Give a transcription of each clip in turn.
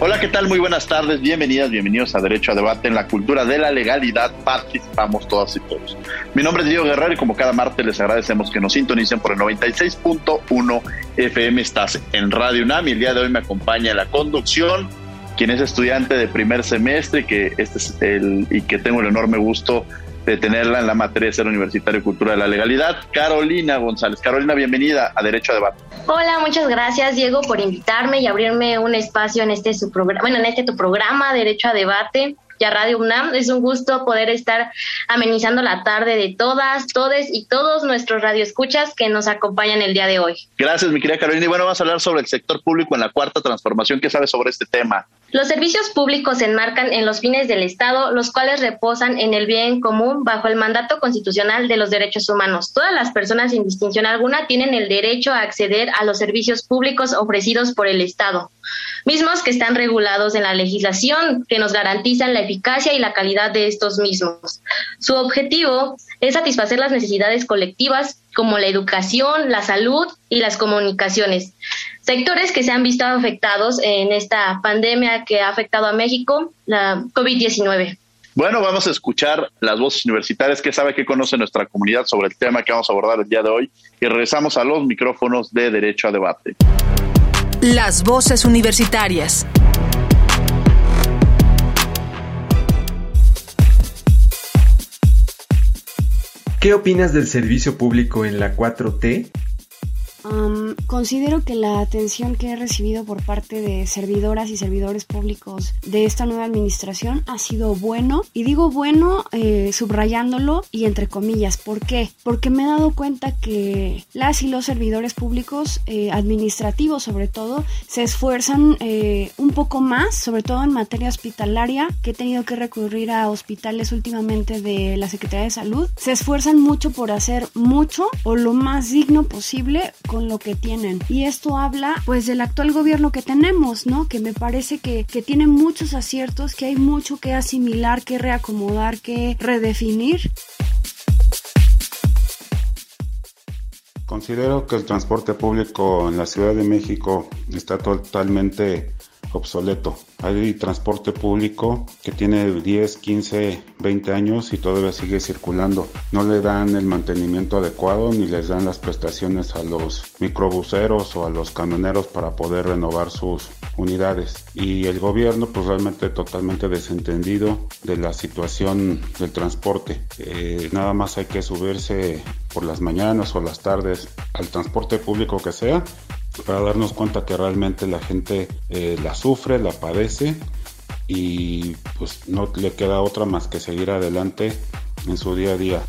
Hola, ¿qué tal? Muy buenas tardes, bienvenidas, bienvenidos a Derecho a Debate en la cultura de la legalidad. Participamos todas y todos. Mi nombre es Diego Guerrero y como cada martes les agradecemos que nos sintonicen por el 96.1 FM. Estás en Radio UNAM y el día de hoy me acompaña la conducción, quien es estudiante de primer semestre que este es el, y que tengo el enorme gusto de tenerla en la materia de universitario cultura de la legalidad, Carolina González. Carolina, bienvenida a Derecho a Debate. Hola, muchas gracias Diego por invitarme y abrirme un espacio en este su programa, bueno, en este tu programa Derecho a Debate y a Radio UNAM. Es un gusto poder estar amenizando la tarde de todas, todes y todos nuestros radioescuchas que nos acompañan el día de hoy. Gracias, mi querida Carolina. Y bueno, vamos a hablar sobre el sector público en la cuarta transformación. ¿Qué sabes sobre este tema? Los servicios públicos se enmarcan en los fines del Estado, los cuales reposan en el bien común bajo el mandato constitucional de los derechos humanos. Todas las personas, sin distinción alguna, tienen el derecho a acceder a los servicios públicos ofrecidos por el Estado, mismos que están regulados en la legislación que nos garantizan la eficacia y la calidad de estos mismos. Su objetivo es satisfacer las necesidades colectivas como la educación, la salud y las comunicaciones sectores que se han visto afectados en esta pandemia que ha afectado a México, la COVID-19. Bueno, vamos a escuchar las voces universitarias que sabe que conoce nuestra comunidad sobre el tema que vamos a abordar el día de hoy y regresamos a los micrófonos de Derecho a Debate. Las voces universitarias. ¿Qué opinas del servicio público en la 4T? Considero que la atención que he recibido por parte de servidoras y servidores públicos de esta nueva administración ha sido bueno. Y digo bueno eh, subrayándolo y entre comillas. ¿Por qué? Porque me he dado cuenta que las y los servidores públicos, eh, administrativos sobre todo, se esfuerzan eh, un poco más, sobre todo en materia hospitalaria, que he tenido que recurrir a hospitales últimamente de la Secretaría de Salud. Se esfuerzan mucho por hacer mucho o lo más digno posible lo que tienen. Y esto habla pues del actual gobierno que tenemos, ¿no? Que me parece que, que tiene muchos aciertos, que hay mucho que asimilar, que reacomodar, que redefinir. Considero que el transporte público en la Ciudad de México está totalmente obsoleto. Hay transporte público que tiene 10, 15, 20 años y todavía sigue circulando. No le dan el mantenimiento adecuado ni les dan las prestaciones a los microbuseros o a los camioneros para poder renovar sus unidades. Y el gobierno pues realmente totalmente desentendido de la situación del transporte. Eh, nada más hay que subirse por las mañanas o las tardes al transporte público que sea para darnos cuenta que realmente la gente eh, la sufre, la padece y pues no le queda otra más que seguir adelante en su día a día.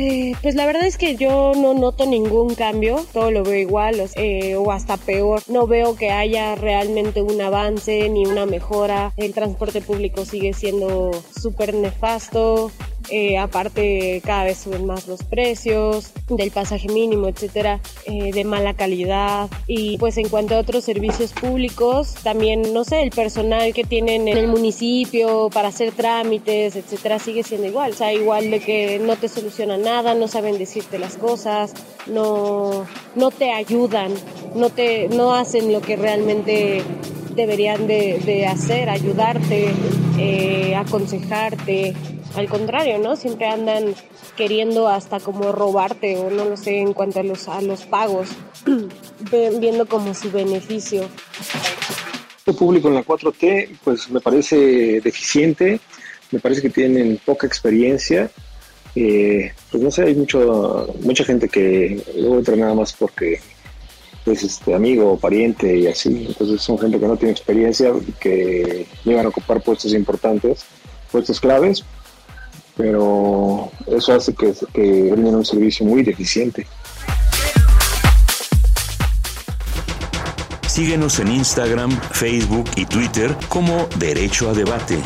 Eh, pues la verdad es que yo no noto ningún cambio, todo lo veo igual eh, o hasta peor. No veo que haya realmente un avance ni una mejora. El transporte público sigue siendo súper nefasto. Eh, aparte cada vez suben más los precios del pasaje mínimo, etcétera, eh, de mala calidad. Y pues en cuanto a otros servicios públicos, también no sé, el personal que tienen en el municipio para hacer trámites, etcétera, sigue siendo igual, o sea, igual de que no te solucionan nada, no saben decirte las cosas, no, no te ayudan, no te, no hacen lo que realmente deberían de, hacer, ayudarte, eh, aconsejarte, al contrario, ¿no? Siempre andan queriendo hasta como robarte o no lo sé en cuanto a los, a los pagos, viendo como su beneficio. público en la 4T, pues me parece deficiente, me parece que tienen poca experiencia. Eh, pues no sé, hay mucho, mucha gente que luego entra nada más porque es este amigo o pariente y así. Entonces son gente que no tiene experiencia, que llegan a ocupar puestos importantes, puestos claves, pero eso hace que, que brinden un servicio muy deficiente. Síguenos en Instagram, Facebook y Twitter como Derecho a Debate.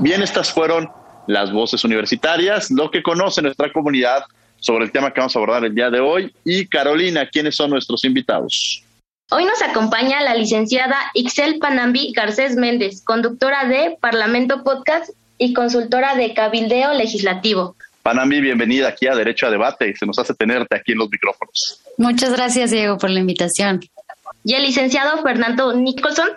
Bien, estas fueron las voces universitarias, lo que conoce nuestra comunidad sobre el tema que vamos a abordar el día de hoy. Y Carolina, ¿quiénes son nuestros invitados? Hoy nos acompaña la licenciada Ixel Panambi Garcés Méndez, conductora de Parlamento Podcast y consultora de Cabildeo Legislativo. Panambi, bienvenida aquí a Derecho a Debate y se nos hace tenerte aquí en los micrófonos. Muchas gracias, Diego, por la invitación. Y el licenciado Fernando Nicholson,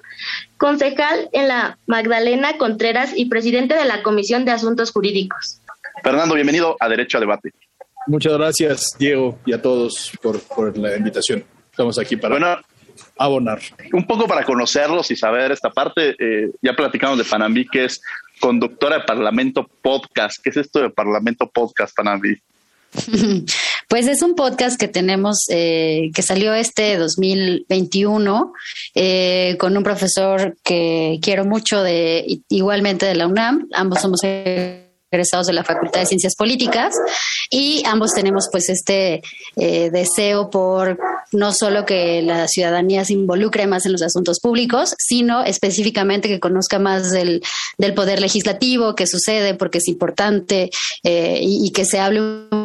concejal en la Magdalena Contreras y presidente de la Comisión de Asuntos Jurídicos. Fernando, bienvenido a Derecho a Debate. Muchas gracias, Diego, y a todos por, por la invitación. Estamos aquí para bueno, abonar. Un poco para conocerlos y saber esta parte, eh, ya platicamos de Panambi, que es conductora de Parlamento Podcast. ¿Qué es esto de Parlamento Podcast, Panambi? Pues es un podcast que tenemos, eh, que salió este 2021 eh, con un profesor que quiero mucho, de igualmente de la UNAM. Ambos somos egresados de la Facultad de Ciencias Políticas y ambos tenemos pues este eh, deseo por no solo que la ciudadanía se involucre más en los asuntos públicos, sino específicamente que conozca más del, del poder legislativo, qué sucede, porque es importante y, y que se hable un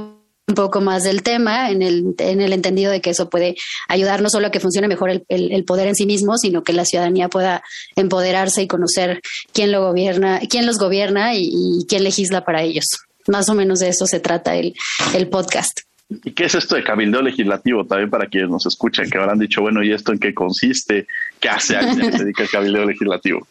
poco más del tema en el, en el entendido de que eso puede ayudar no solo a que funcione mejor el, el, poder en sí mismo, sino que la ciudadanía pueda empoderarse y conocer quién lo gobierna, quién los gobierna y, y quién legisla para ellos. Más o menos de eso se trata el, el podcast. ¿Y qué es esto de cabildeo legislativo? También para quienes nos escuchan, que habrán dicho, bueno, ¿y esto en qué consiste? ¿Qué hace alguien que se dedica al cabildeo legislativo?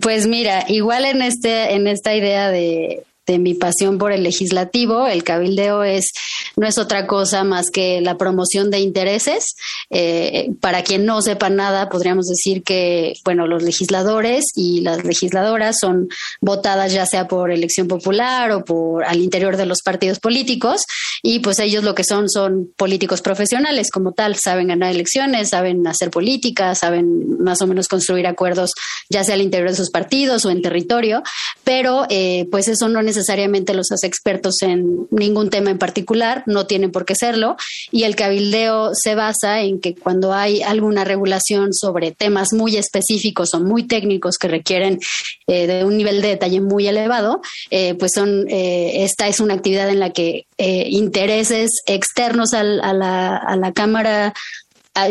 Pues mira, igual en este, en esta idea de, de mi pasión por el legislativo. El cabildeo es no es otra cosa más que la promoción de intereses. Eh, para quien no sepa nada, podríamos decir que bueno, los legisladores y las legisladoras son votadas ya sea por elección popular o por al interior de los partidos políticos y pues ellos lo que son son políticos profesionales como tal, saben ganar elecciones, saben hacer política, saben más o menos construir acuerdos ya sea al interior de sus partidos o en territorio, pero eh, pues eso no necesariamente los hace expertos en ningún tema en particular, no tienen por qué serlo, y el cabildeo se basa en que cuando hay alguna regulación sobre temas muy específicos o muy técnicos que requieren eh, de un nivel de detalle muy elevado, eh, pues son eh, esta es una actividad en la que eh, intereses externos a la Cámara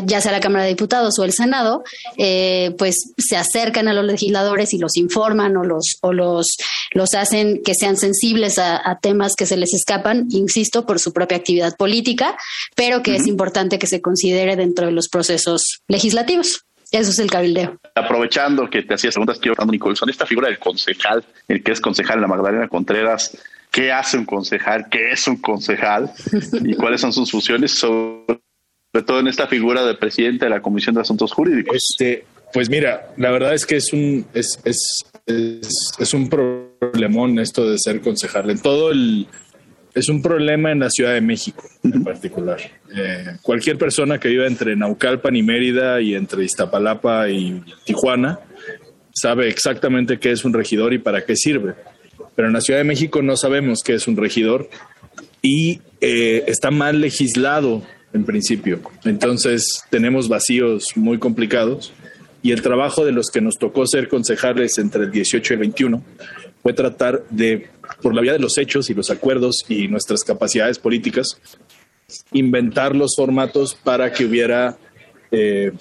ya sea la Cámara de Diputados o el Senado, eh, pues se acercan a los legisladores y los informan o los, o los, los hacen que sean sensibles a, a temas que se les escapan, insisto, por su propia actividad política, pero que uh -huh. es importante que se considere dentro de los procesos legislativos. Eso es el cabildeo. Aprovechando que te hacías preguntas, quiero Nicolson, esta figura del concejal, el que es concejal la Magdalena Contreras, ¿qué hace un concejal? ¿Qué es un concejal? ¿Y cuáles son sus funciones? Sobre sobre todo en esta figura de presidente de la Comisión de Asuntos Jurídicos. Este, pues mira, la verdad es que es un es, es, es, es un problemón esto de ser concejal. En todo el es un problema en la Ciudad de México en particular. Eh, cualquier persona que viva entre Naucalpan y Mérida y entre Iztapalapa y Tijuana sabe exactamente qué es un regidor y para qué sirve. Pero en la Ciudad de México no sabemos qué es un regidor y eh, está mal legislado en principio. Entonces tenemos vacíos muy complicados y el trabajo de los que nos tocó ser concejales entre el 18 y el 21 fue tratar de, por la vía de los hechos y los acuerdos y nuestras capacidades políticas, inventar los formatos para que hubiera eh,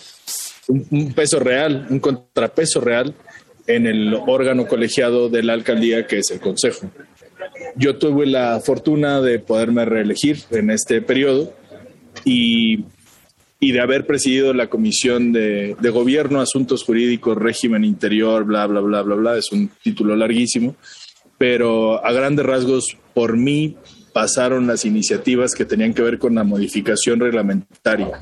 un, un peso real, un contrapeso real en el órgano colegiado de la alcaldía que es el Consejo. Yo tuve la fortuna de poderme reelegir en este periodo y, y de haber presidido la Comisión de, de, Gobierno, Asuntos Jurídicos, Régimen Interior, bla, bla, bla, bla, bla. Es un título larguísimo, pero a grandes rasgos, por mí pasaron las iniciativas que tenían que ver con la modificación reglamentaria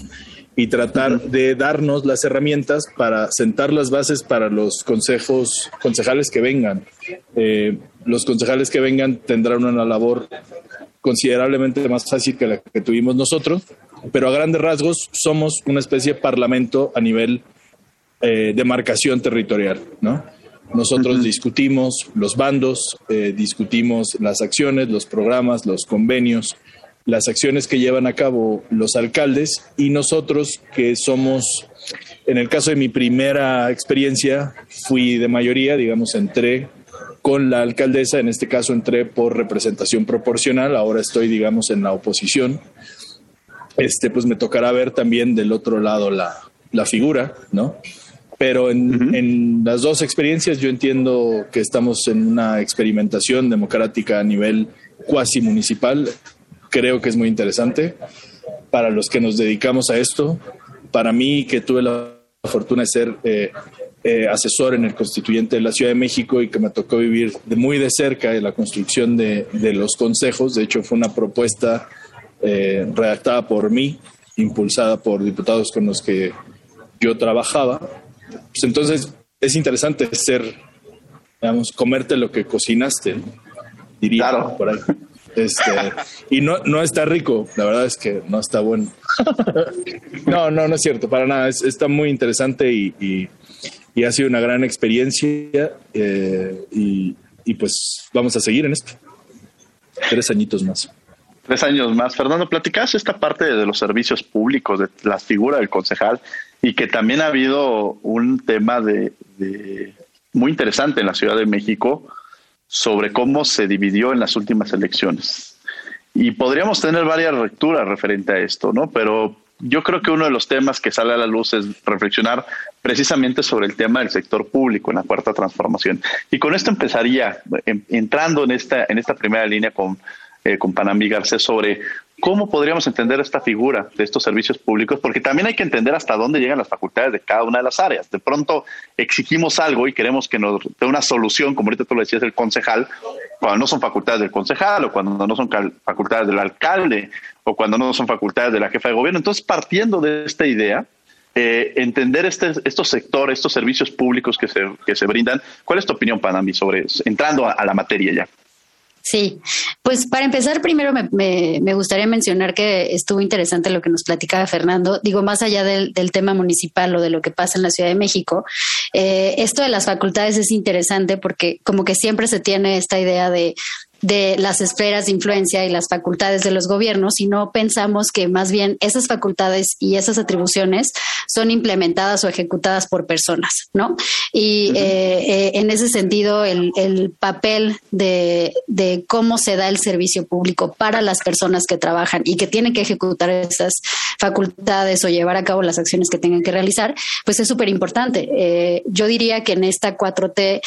y tratar de darnos las herramientas para sentar las bases para los consejos, concejales que vengan. Eh, los concejales que vengan tendrán una labor considerablemente más fácil que la que tuvimos nosotros, pero a grandes rasgos somos una especie de parlamento a nivel eh, de marcación territorial, ¿no? Nosotros discutimos los bandos, eh, discutimos las acciones, los programas, los convenios, las acciones que llevan a cabo los alcaldes y nosotros que somos, en el caso de mi primera experiencia, fui de mayoría, digamos, entré con la alcaldesa, en este caso entré por representación proporcional, ahora estoy, digamos, en la oposición. Este, pues me tocará ver también del otro lado la, la figura, ¿no? Pero en, en, las dos experiencias yo entiendo que estamos en una experimentación democrática a nivel cuasi municipal creo que es muy interesante para los que nos dedicamos a esto. Para mí, que tuve la fortuna de ser eh, eh, asesor en el constituyente de la Ciudad de México y que me tocó vivir de muy de cerca de la construcción de, los consejos. De hecho, fue una propuesta eh, redactada por mí, impulsada por diputados con los que yo trabajaba. Pues entonces, es interesante ser, digamos, comerte lo que cocinaste, diría claro. por ahí. Este, y no, no está rico, la verdad es que no está bueno. no, no, no es cierto, para nada. está muy interesante y, y, ha sido una gran experiencia eh, y, y, pues vamos a seguir en esto. Tres añitos más. Tres años más. Fernando, platicas esta parte de los servicios públicos, de la figura del concejal y que también ha habido un tema de, de muy interesante en la Ciudad de México sobre cómo se dividió en las últimas elecciones. Y podríamos tener varias lecturas referente a esto, ¿no? Pero yo creo que uno de los temas que sale a la luz es reflexionar precisamente sobre el tema del sector público en la cuarta transformación. Y con esto empezaría, entrando en esta, en esta primera línea con, eh, con Panamí Garcés sobre ¿Cómo podríamos entender esta figura de estos servicios públicos? Porque también hay que entender hasta dónde llegan las facultades de cada una de las áreas. De pronto exigimos algo y queremos que nos dé una solución, como ahorita tú lo decías, el concejal, cuando no son facultades del concejal o cuando no son facultades del alcalde o cuando no son facultades de la jefa de gobierno. Entonces, partiendo de esta idea, eh, entender este, estos sectores, estos servicios públicos que se, que se brindan, ¿cuál es tu opinión, Panami, sobre entrando a la materia ya? Sí, pues para empezar, primero me, me, gustaría mencionar que estuvo interesante lo que nos platicaba Fernando. Digo, más allá del, del tema municipal o de lo que pasa en la Ciudad de México, eh, esto de las facultades es interesante porque como que siempre se tiene esta idea de de las esferas de influencia y las facultades de los gobiernos, sino pensamos que más bien esas facultades y esas atribuciones son implementadas o ejecutadas por personas, ¿no? Y eh, eh, en ese sentido, el, el papel de, de, cómo se da el servicio público para las personas que trabajan y que tienen que ejecutar esas facultades o llevar a cabo las acciones que tengan que realizar, pues es súper importante. Eh, yo diría que en esta 4T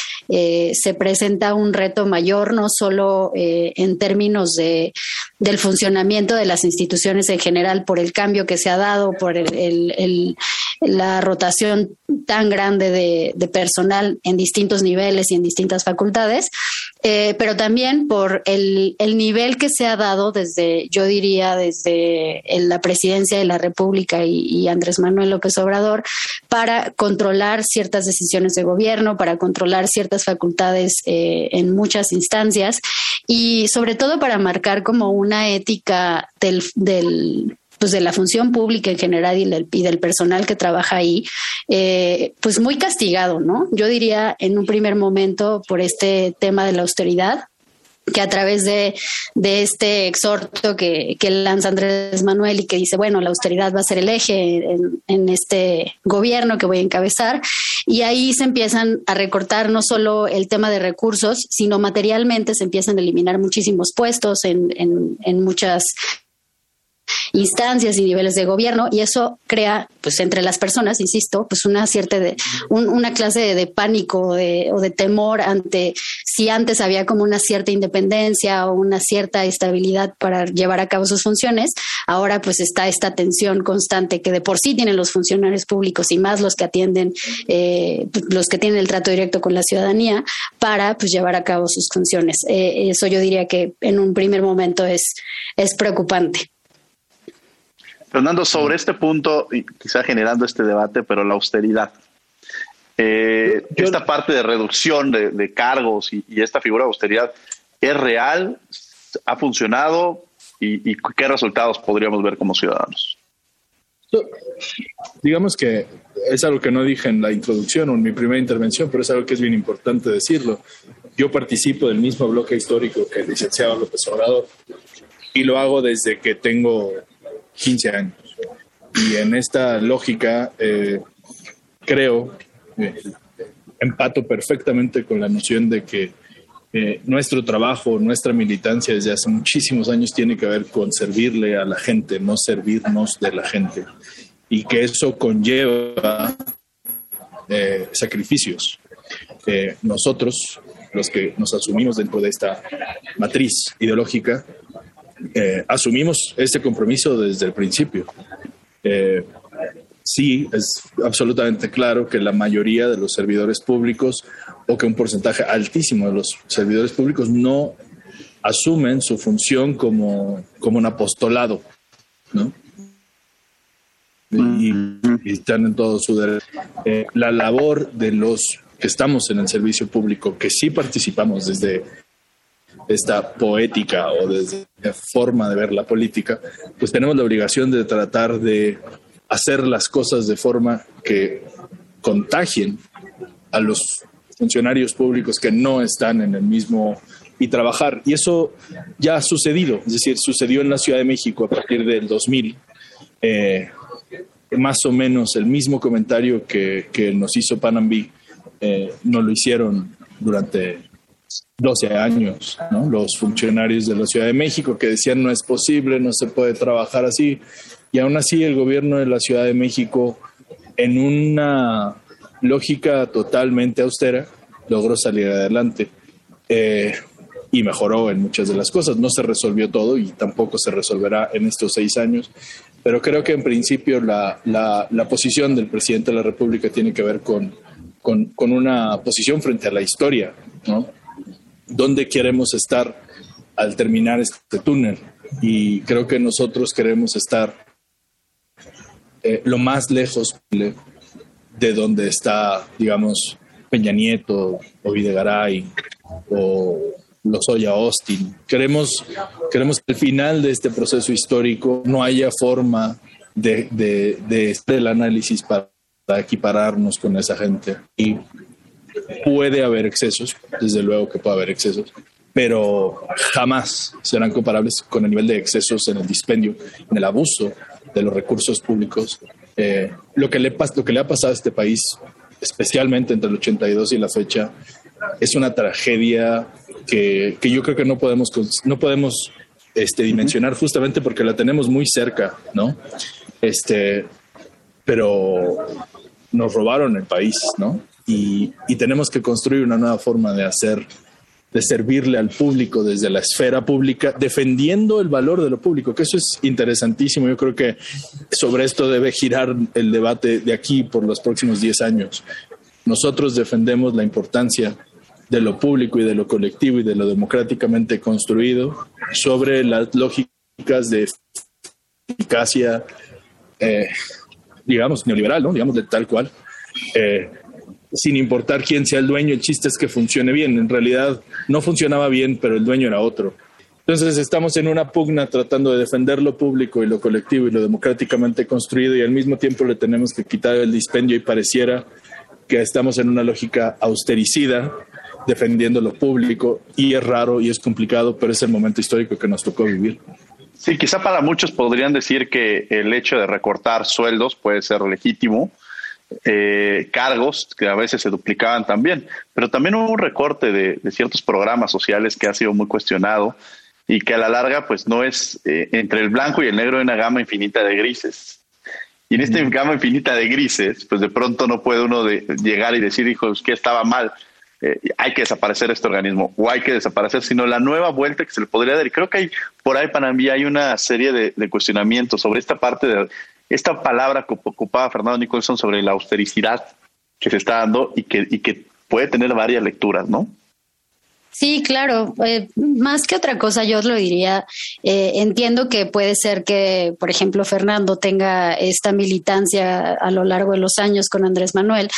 se presenta un reto mayor, no solo eh, en términos de, del funcionamiento de las instituciones en general por el cambio que se ha dado, por el, la rotación tan grande de, personal en distintos niveles y en distintas facultades, eh, pero también por el, nivel que se ha dado desde, yo diría, desde la presidencia de la República y, Andrés Manuel López Obrador para controlar ciertas decisiones de gobierno, para controlar ciertas facultades eh, en muchas instancias y sobre todo para marcar como una ética del, del pues de la función pública en general y del, personal que trabaja ahí, eh, pues muy castigado, ¿no? Yo diría en un primer momento por este tema de la austeridad, que a través de, de este exhorto que, que, lanza Andrés Manuel y que dice, bueno, la austeridad va a ser el eje en, en, este gobierno que voy a encabezar. Y ahí se empiezan a recortar no solo el tema de recursos, sino materialmente se empiezan a eliminar muchísimos puestos en, en, en muchas instancias y niveles de gobierno y eso crea pues entre las personas insisto pues una cierta de una clase de, pánico de, o de temor ante si antes había como una cierta independencia o una cierta estabilidad para llevar a cabo sus funciones ahora pues está esta tensión constante que de por sí tienen los funcionarios públicos y más los que atienden eh, los que tienen el trato directo con la ciudadanía para pues llevar a cabo sus funciones. Eh, eso yo diría que en un primer momento es es preocupante Fernando, sobre este punto, y quizá generando este debate, pero la austeridad. Eh, esta parte de reducción de, cargos y, esta figura de austeridad, ¿es real? ¿Ha funcionado? ¿Y, y qué resultados podríamos ver como ciudadanos? Digamos que es algo que no dije en la introducción o en mi primera intervención, pero es algo que es bien importante decirlo. Yo participo del mismo bloque histórico que el licenciado López Obrador y lo hago desde que tengo 15 años. Y en esta lógica eh, creo, eh, empato perfectamente con la noción de que eh, nuestro trabajo, nuestra militancia desde hace muchísimos años tiene que ver con servirle a la gente, no servirnos de la gente. Y que eso conlleva sacrificios. nosotros, los que nos asumimos dentro de esta matriz ideológica, eh, asumimos este compromiso desde el principio. Eh, sí, es absolutamente claro que la mayoría de los servidores públicos o que un porcentaje altísimo de los servidores públicos no asumen su función como, como un apostolado, ¿no? Y, están en todo su derecho. Eh, la labor de los que estamos en el servicio público, que sí participamos desde esta poética o desde forma de ver la política, pues tenemos la obligación de tratar de hacer las cosas de forma que contagien a los funcionarios públicos que no están en el mismo y trabajar. Y eso ya ha sucedido, es decir, sucedió en la Ciudad de México a partir del 2000. Eh, más o menos el mismo comentario que, que nos hizo Panambi, eh, nos lo hicieron durante 12 años, los funcionarios de la Ciudad de México que decían no es posible, no se puede trabajar así. Y aún así el gobierno de la Ciudad de México, en una lógica totalmente austera, logró salir adelante eh, y mejoró en muchas de las cosas. No se resolvió todo y tampoco se resolverá en estos seis años, pero creo que en principio la, la, posición del presidente de la República tiene que ver con, con una posición frente a la historia, ¿no? Dónde queremos estar al terminar este túnel. Y creo que nosotros queremos estar eh, lo más lejos de donde está, digamos, Peña Nieto o Videgaray o Lozoya Austin. Queremos, queremos que al final de este proceso histórico no haya forma de, de, de análisis para equipararnos con esa gente. Puede haber excesos, desde luego que puede haber excesos, pero jamás serán comparables con el nivel de excesos en el dispendio, en el abuso de los recursos públicos. Eh, lo, que le, lo que le ha pasado a este país, especialmente entre el 82 y la fecha, es una tragedia que, que yo creo que no podemos, no podemos este, dimensionar justamente porque la tenemos muy cerca, ¿no? Este, pero nos robaron el país, ¿no? Y, tenemos que construir una nueva forma de hacer, de servirle al público desde la esfera pública, defendiendo el valor de lo público, que eso es interesantísimo. Yo creo que sobre esto debe girar el debate de aquí por los próximos 10 años. Nosotros defendemos la importancia de lo público y de lo colectivo y de lo democráticamente construido sobre las lógicas de eficacia, eh, digamos, neoliberal, ¿no? digamos, de tal cual. Eh, sin importar quién sea el dueño, el chiste es que funcione bien. En realidad no funcionaba bien, pero el dueño era otro. Entonces estamos en una pugna tratando de defender lo público y lo colectivo y lo democráticamente construido y al mismo tiempo le tenemos que quitar el dispendio y pareciera que estamos en una lógica austericida defendiendo lo público y es raro y es complicado, pero es el momento histórico que nos tocó vivir. Sí, quizá para muchos podrían decir que el hecho de recortar sueldos puede ser legítimo, eh, cargos que a veces se duplicaban también, pero también hubo un recorte de, ciertos programas sociales que ha sido muy cuestionado y que a la larga pues no es eh, entre el blanco y el negro hay una gama infinita de grises. Y en esta gama infinita de grises, pues de pronto no puede uno de, llegar y decir, hijos, que estaba mal, eh, hay que desaparecer este organismo o hay que desaparecer, sino la nueva vuelta que se le podría dar. Y creo que hay, por ahí para mí hay una serie de, de cuestionamientos sobre esta parte de, esta palabra que ocupaba Fernando Nicholson sobre la austericidad que se está dando y que, y que puede tener varias lecturas, ¿no? Sí, claro. Eh, más que otra cosa, yo lo diría. Eh, entiendo que puede ser que, por ejemplo, Fernando tenga esta militancia a lo largo de los años con Andrés Manuel,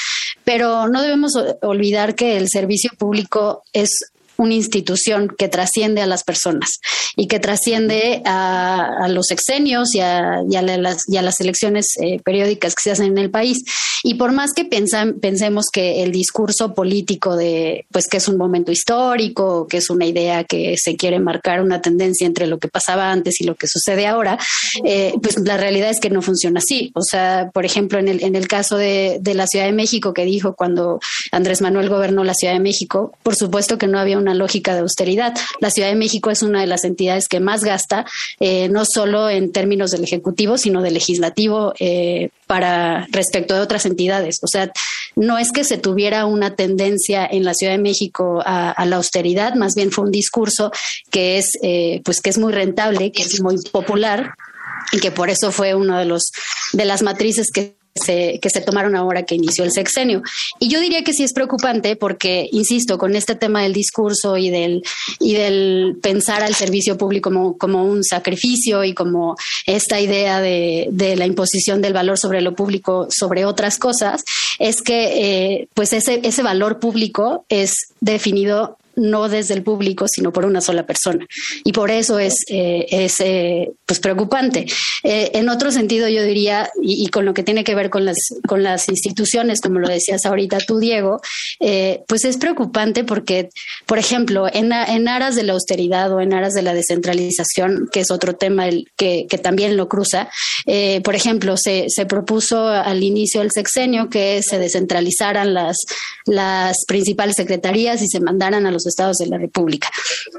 pero no debemos olvidar que el servicio público es una institución que trasciende a las personas y que trasciende a, los exenios y a, las, las, elecciones eh, periódicas que se hacen en el país. Y por más que pensemos que el discurso político de, pues que es un momento histórico, que es una idea que se quiere marcar una tendencia entre lo que pasaba antes y lo que sucede ahora, eh, pues la realidad es que no funciona así. O sea, por ejemplo, en el, en el caso de, de la Ciudad de México que dijo cuando Andrés Manuel gobernó la Ciudad de México, por supuesto que no había una lógica de austeridad. La Ciudad de México es una de las entidades que más gasta, eh, no solo en términos del Ejecutivo, sino del Legislativo eh, para respecto de otras entidades. O sea, no es que se tuviera una tendencia en la Ciudad de México a, la austeridad, más bien fue un discurso que es, eh, pues, que es muy rentable, que es muy popular y que por eso fue uno de los de las matrices que se, que se tomaron ahora que inició el sexenio. Y yo diría que sí es preocupante porque, insisto, con este tema del discurso y del, y del pensar al servicio público como, como un sacrificio y como esta idea de, la imposición del valor sobre lo público sobre otras cosas, es que eh, pues ese, ese valor público es definido no desde el público, sino por una sola persona. Y por eso es, eh, es eh, pues preocupante. Eh, en otro sentido, yo diría, y, con lo que tiene que ver con las, con las instituciones, como lo decías ahorita tú, Diego, pues es preocupante porque, por ejemplo, en, en aras de la austeridad o en aras de la descentralización, que es otro tema que, que también lo cruza, por ejemplo, se, se propuso al inicio del sexenio que se descentralizaran las, las principales secretarías y se mandaran a los estados de la República.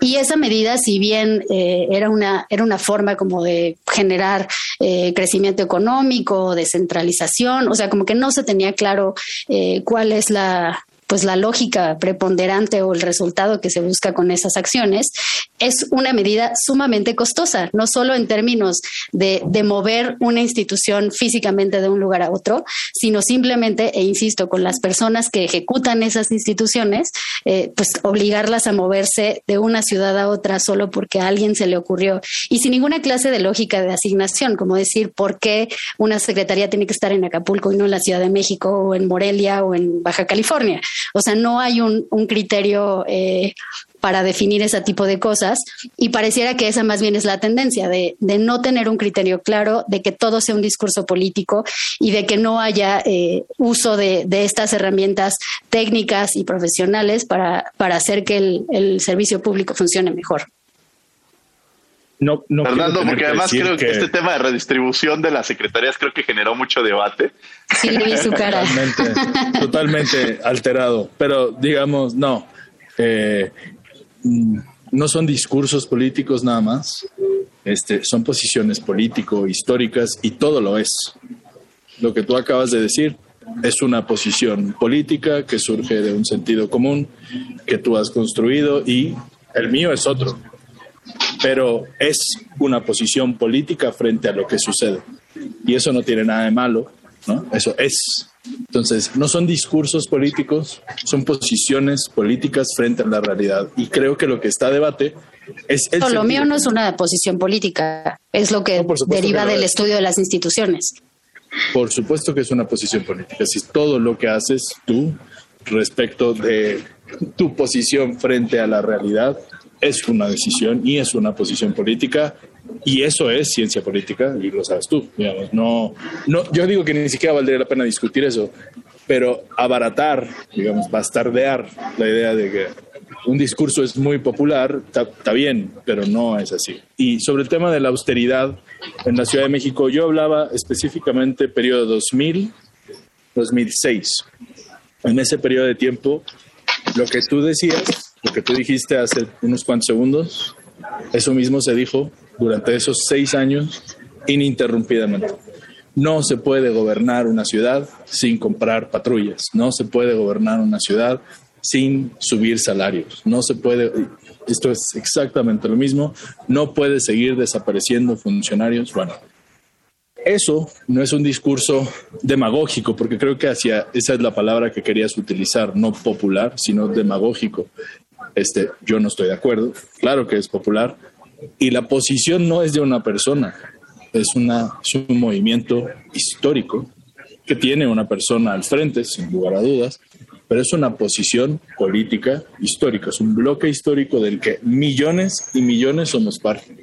Y esa medida, si bien eh, era, una, era una forma como de generar eh, crecimiento económico, descentralización, o sea, como que no se tenía claro eh, cuál es la, pues la lógica preponderante o el resultado que se busca con esas acciones, es una medida sumamente costosa, no solo en términos de, de, mover una institución físicamente de un lugar a otro, sino simplemente, e insisto, con las personas que ejecutan esas instituciones, eh, pues obligarlas a moverse de una ciudad a otra solo porque a alguien se le ocurrió y sin ninguna clase de lógica de asignación, como decir por qué una secretaría tiene que estar en Acapulco y no en la Ciudad de México o en Morelia o en Baja California. O sea, no hay un, un criterio eh, para definir ese tipo de cosas y pareciera que esa más bien es la tendencia de, de, no tener un criterio claro, de que todo sea un discurso político y de que no haya eh, uso de, de, estas herramientas técnicas y profesionales para, para hacer que el, el servicio público funcione mejor. No, no Fernando, porque además creo que... este tema de redistribución de las secretarías creo que generó mucho debate. Sí, le vi su cara. Totalmente, totalmente alterado. Pero digamos, no. Eh, no son discursos políticos nada más, este, son posiciones político-históricas y todo lo es. Lo que tú acabas de decir es una posición política que surge de un sentido común que tú has construido y el mío es otro, pero es una posición política frente a lo que sucede. Y eso no tiene nada de malo, ¿no? Eso es. Entonces, no son discursos políticos, son posiciones políticas frente a la realidad. Y creo que lo que está a debate es... El lo mío no es una posición política, es lo que deriva del estudio de las instituciones. Por supuesto que es una posición política. Si todo lo que haces tú respecto de tu posición frente a la realidad es una decisión y es una posición política y eso es ciencia política y lo sabes tú, digamos, no, no, yo digo que ni siquiera valdría la pena discutir eso, pero abaratar, digamos, bastardear la idea de que un discurso es muy popular, está bien, pero no es así. Y sobre el tema de la austeridad en la Ciudad de México, yo hablaba específicamente periodo 2000, 2006. En ese periodo de tiempo, lo que tú decías, lo que tú dijiste hace unos cuantos segundos, eso mismo se dijo durante esos seis años ininterrumpidamente. No se puede gobernar una ciudad sin comprar patrullas, no se puede gobernar una ciudad sin subir salarios, no se puede, esto es exactamente lo mismo, no puede seguir desapareciendo funcionarios. Bueno, eso no es un discurso demagógico, porque creo que hacia esa es la palabra que querías utilizar, no popular, sino demagógico. Este, yo no estoy de acuerdo. Claro que es popular. Y la posición no es de una persona, es, un movimiento histórico que tiene una persona al frente, sin lugar a dudas, pero es una posición política histórica, es un bloque histórico del que millones y millones somos parte.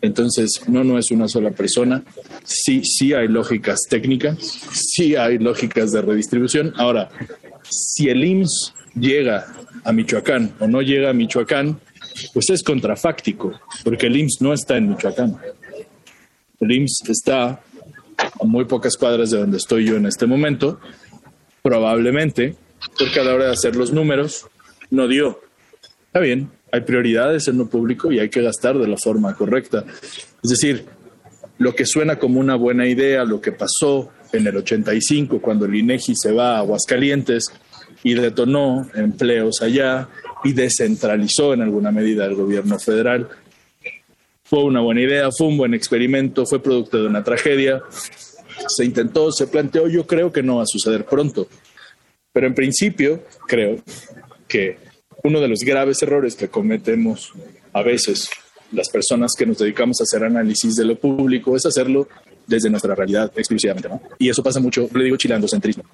Entonces, no, no es una sola persona. Sí, sí hay lógicas técnicas, sí hay lógicas de redistribución. Ahora, si el IMSS llega a Michoacán o no llega a Michoacán, pues es contrafáctico, porque el IMSS no está en Michoacán. El IMSS está a muy pocas cuadras de donde estoy yo en este momento, probablemente, porque a la hora de hacer los números no dio. Está bien, hay prioridades en lo público y hay que gastar de la forma correcta. Es decir, lo que suena como una buena idea, lo que pasó en el 85 cuando el INEGI se va a Aguascalientes y detonó empleos allá y descentralizó en alguna medida el gobierno federal. Fue una buena idea, fue un buen experimento, fue producto de una tragedia. Se intentó, se planteó, yo creo que no va a suceder pronto. Pero en principio, creo que uno de los graves errores que cometemos a veces las personas que nos dedicamos a hacer análisis de lo público es hacerlo desde nuestra realidad exclusivamente, ¿no? Y eso pasa mucho, le digo chilangocentrismo.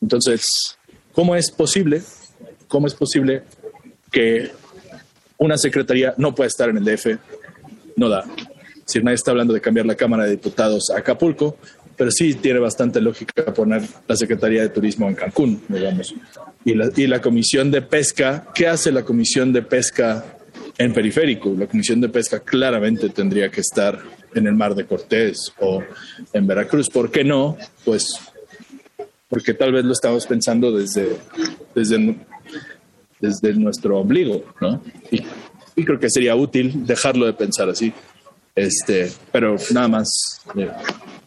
Entonces, ¿cómo es posible, cómo es posible que una secretaría no pueda estar en el DF? No da. Si nadie está hablando de cambiar la Cámara de Diputados a Acapulco, pero sí tiene bastante lógica poner la Secretaría de Turismo en Cancún, digamos. Y la, y la Comisión de Pesca, ¿qué hace la Comisión de Pesca en Periférico? La Comisión de Pesca claramente tendría que estar en el Mar de Cortés o en Veracruz. ¿Por qué no? Pues porque tal vez lo estamos pensando desde, desde, desde nuestro ombligo, ¿no? Y, creo que sería útil dejarlo de pensar así. Este, pero nada más, eh,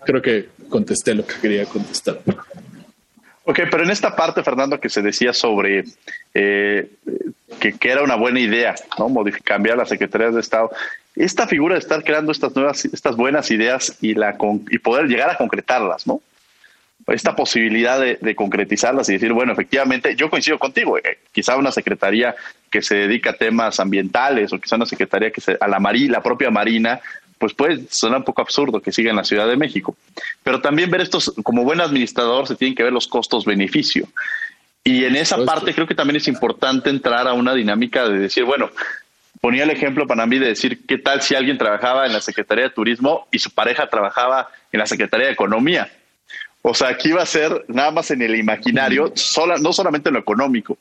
creo que contesté lo que quería contestar. Ok, pero en esta parte, Fernando, que se decía sobre eh, que, era una buena idea, ¿no? Cambiar las secretarías de Estado. Esta figura de estar creando estas nuevas, estas buenas ideas y, la, y poder llegar a concretarlas, ¿no? Esta posibilidad de, de concretizarlas y decir, bueno, efectivamente, yo coincido contigo, eh, quizá una secretaría que se dedica a temas ambientales o quizá una secretaría que se, a la marina, la propia marina, pues puede sonar un poco absurdo que siga en la Ciudad de México. Pero también ver estos, como buen administrador, se tienen que ver los costos-beneficio. Y en esa parte creo que también es importante entrar a una dinámica de decir, bueno, ponía el ejemplo para mí de decir, ¿qué tal si alguien trabajaba en la Secretaría de Turismo y su pareja trabajaba en la Secretaría de Economía? O sea, aquí va a ser nada más en el imaginario, sola, no solamente en lo económico,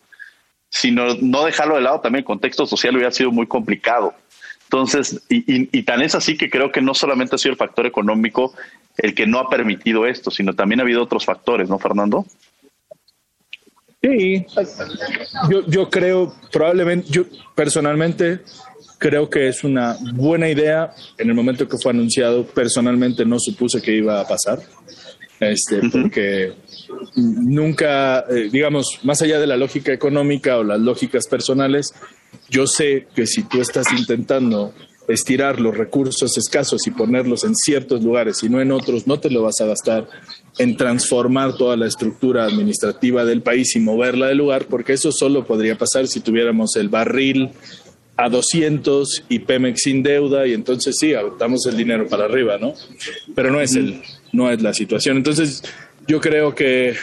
sino no dejarlo de lado también el contexto social hubiera sido muy complicado. Entonces, y, y, y, tan es así que creo que no solamente ha sido el factor económico el que no ha permitido esto, sino también ha habido otros factores, ¿no, Fernando? Sí, yo, yo creo, probablemente, yo personalmente creo que es una buena idea. En el momento que fue anunciado, personalmente no supuse que iba a pasar, este, uh -huh. porque nunca, eh, digamos, más allá de la lógica económica o las lógicas personales, yo sé que si tú estás intentando estirar los recursos escasos y ponerlos en ciertos lugares y no en otros, no te lo vas a gastar en transformar toda la estructura administrativa del país y moverla del lugar, porque eso solo podría pasar si tuviéramos el barril a 200 y Pemex sin deuda y entonces sí, damos el dinero para arriba, ¿no? Pero no es, el, no es la situación. Entonces yo creo que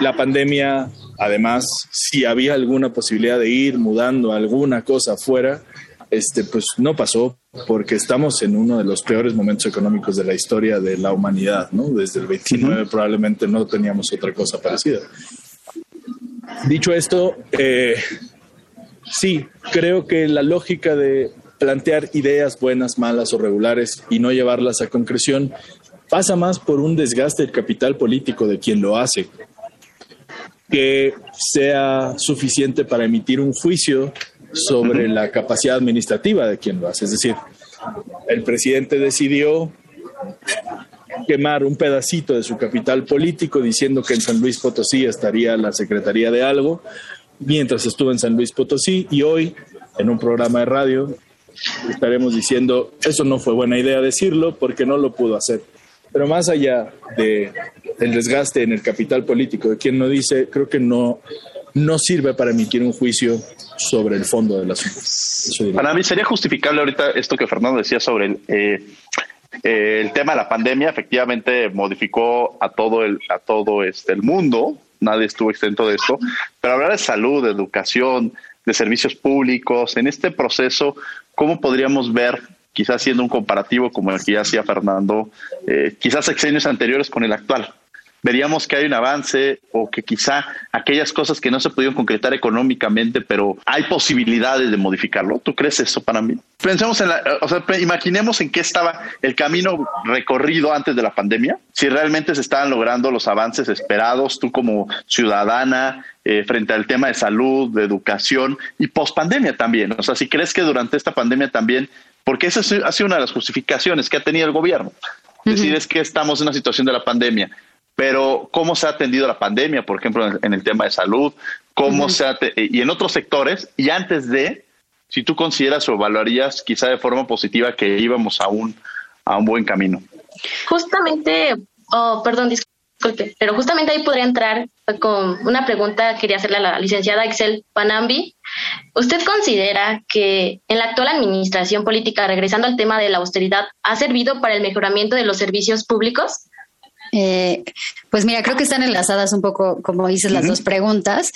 la pandemia, además, si había alguna posibilidad de ir mudando alguna cosa afuera, este, pues no pasó porque estamos en uno de los peores momentos económicos de la historia de la humanidad, ¿no? Desde el 29 uh -huh. probablemente no teníamos otra cosa parecida. Dicho esto, eh, sí, creo que la lógica de plantear ideas buenas, malas o regulares y no llevarlas a concreción pasa más por un desgaste del capital político de quien lo hace, que sea suficiente para emitir un juicio sobre la capacidad administrativa de quien lo hace. Es decir, el presidente decidió quemar un pedacito de su capital político diciendo que en San Luis Potosí estaría la Secretaría de algo, mientras estuvo en San Luis Potosí y hoy en un programa de radio estaremos diciendo, eso no fue buena idea decirlo porque no lo pudo hacer. Pero más allá de el desgaste en el capital político de quien no dice, creo que no no sirve para emitir un juicio sobre el fondo del asunto. Para mí sería justificable ahorita esto que Fernando decía sobre el, eh, eh, el tema de la pandemia. Efectivamente modificó a todo el a todo este el mundo. Nadie estuvo exento de esto. Pero hablar de salud, de educación, de servicios públicos, en este proceso, ¿cómo podríamos ver quizás haciendo un comparativo como el que hacía Fernando, eh, quizás exenios anteriores con el actual veríamos que hay un avance o que quizá aquellas cosas que no se pudieron concretar económicamente, pero hay posibilidades de modificarlo. ¿Tú crees eso para mí? Pensemos en la, o sea, imaginemos en qué estaba el camino recorrido antes de la pandemia, si realmente se estaban logrando los avances esperados, tú como ciudadana, eh, frente al tema de salud, de educación y post pandemia también. O sea, si crees que durante esta pandemia también, porque esa ha sido una de las justificaciones que ha tenido el gobierno. Decir es que estamos en una situación de la pandemia pero cómo se ha atendido la pandemia, por ejemplo, en el, tema de salud, cómo se ha y en otros sectores, y antes de, si tú consideras o evaluarías quizá de forma positiva que íbamos a un, a un buen camino. Justamente, oh, perdón, disculpe, pero justamente ahí podría entrar con una pregunta, quería hacerle a la licenciada Excel Panambi. ¿Usted considera que en la actual administración política, regresando al tema de la austeridad, ha servido para el mejoramiento de los servicios públicos? Eh, pues mira, creo que están enlazadas un poco, como dices, las dos preguntas.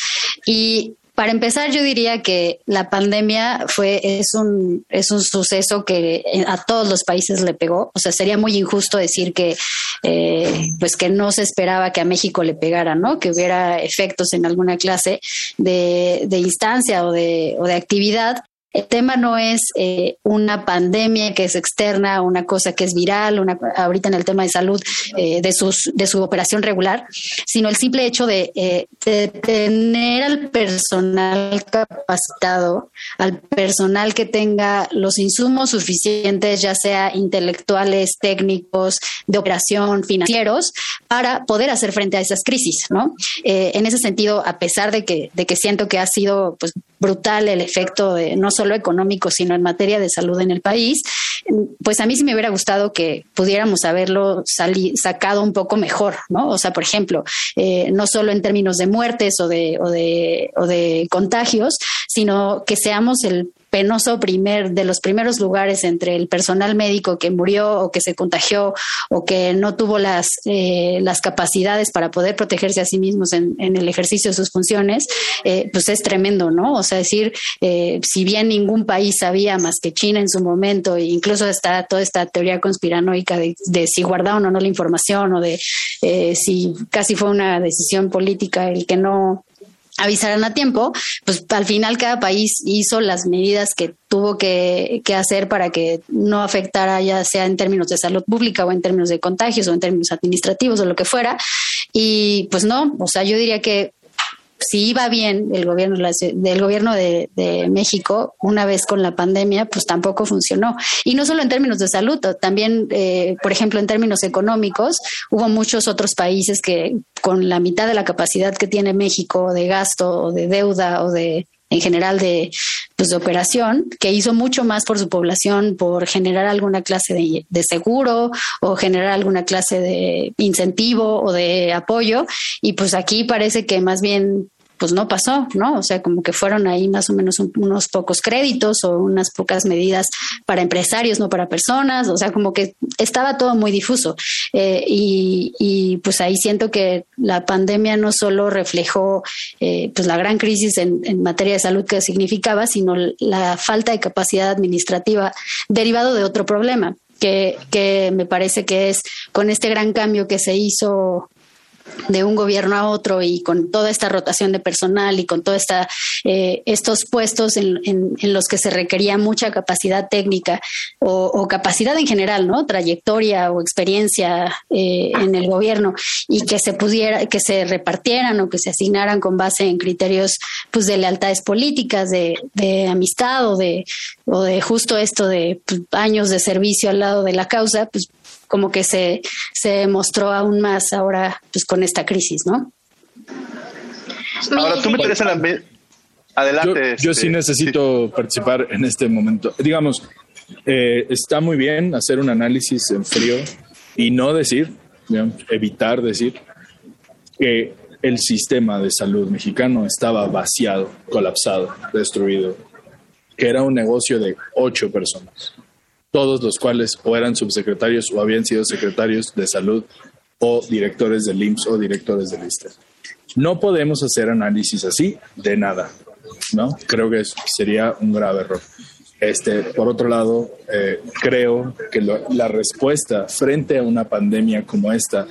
Y para empezar, yo diría que la pandemia fue, es un, es un suceso que a todos los países le pegó. O sea, sería muy injusto decir que, eh, pues que no se esperaba que a México le pegara, ¿no? Que hubiera efectos en alguna clase de, de instancia o de, o de actividad el tema no es eh, una pandemia que es externa, una cosa que es viral, una, ahorita en el tema de salud eh, de, sus, de su operación regular, sino el simple hecho de, eh, de, tener al personal capacitado, al personal que tenga los insumos suficientes, ya sea intelectuales, técnicos, de operación, financieros, para poder hacer frente a esas crisis, ¿no? en ese sentido, a pesar de que, de que siento que ha sido pues, brutal el efecto de no solo económico, sino en materia de salud en el país, pues a mí sí me hubiera gustado que pudiéramos haberlo sacado un poco mejor, ¿no? O sea, por ejemplo, eh, no solo en términos de muertes o de, o de, o de contagios, sino que seamos el penoso primer, de los primeros lugares entre el personal médico que murió o que se contagió o que no tuvo las, eh, las capacidades para poder protegerse a sí mismos en, el ejercicio de sus funciones, eh, pues es tremendo, ¿no? O sea, decir, eh, si bien ningún país sabía más que China en su momento, e incluso está toda esta teoría conspiranoica de, de si guardaron o no la información o de si casi fue una decisión política el que no avisaran a tiempo, pues al final cada país hizo las medidas que tuvo que, que, hacer para que no afectara ya sea en términos de salud pública o en términos de contagios o en términos administrativos o lo que fuera. Y pues no, o sea, yo diría que si iba bien el gobierno del gobierno de, México una vez con la pandemia, pues tampoco funcionó. Y no solo en términos de salud, también, eh, por ejemplo, en términos económicos, hubo muchos otros países que con la mitad de la capacidad que tiene México de gasto o de deuda o de en general de, pues, de operación, que hizo mucho más por su población, por generar alguna clase de, de, seguro o generar alguna clase de incentivo o de apoyo. Y pues aquí parece que más bien pues no pasó, ¿no? O sea, como que fueron ahí más o menos unos pocos créditos o unas pocas medidas para empresarios, no para personas, o sea, como que estaba todo muy difuso. Eh, y, pues ahí siento que la pandemia no solo reflejó eh, pues la gran crisis en, en, materia de salud que significaba, sino la falta de capacidad administrativa derivado de otro problema. Que, que me parece que es con este gran cambio que se hizo de un gobierno a otro y con toda esta rotación de personal y con todos eh, estos puestos en, los que se requería mucha capacidad técnica o, capacidad en general, ¿no? Trayectoria o experiencia eh, en el gobierno y que se pudiera, que se repartieran o que se asignaran con base en criterios pues de lealtades políticas, de, amistad o de, o de justo esto de pues, años de servicio al lado de la causa, pues como que se, se mostró aún más ahora pues con esta crisis, ¿no? Ahora tú me interesa la... Adelante. Yo, sí este, necesito participar en este momento. Digamos, eh, está muy bien hacer un análisis en frío y no decir, evitar decir que el sistema de salud mexicano estaba vaciado, colapsado, destruido, que era un negocio de ocho personas, todos los cuales o eran subsecretarios o habían sido secretarios de salud o directores del IMSS o directores del ISTE. No podemos hacer análisis así de nada, ¿no? Creo que sería un grave error. Este, por otro lado, eh, creo que la respuesta frente a una pandemia como esta,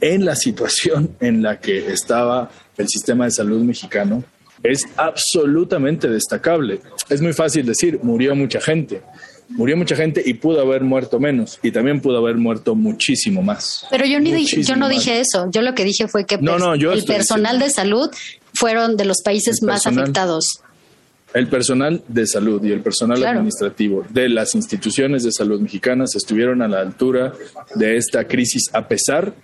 en la situación en la que estaba el sistema de salud mexicano, es absolutamente destacable. Es muy fácil decir, murió mucha gente. Murió mucha gente y pudo haber muerto menos y también pudo haber muerto muchísimo más. Pero yo, ni dije, yo no dije eso. Yo lo que dije fue que el personal de salud fueron de los países más afectados. El personal de salud y el personal administrativo de las instituciones de salud mexicanas estuvieron a la altura de esta crisis a pesar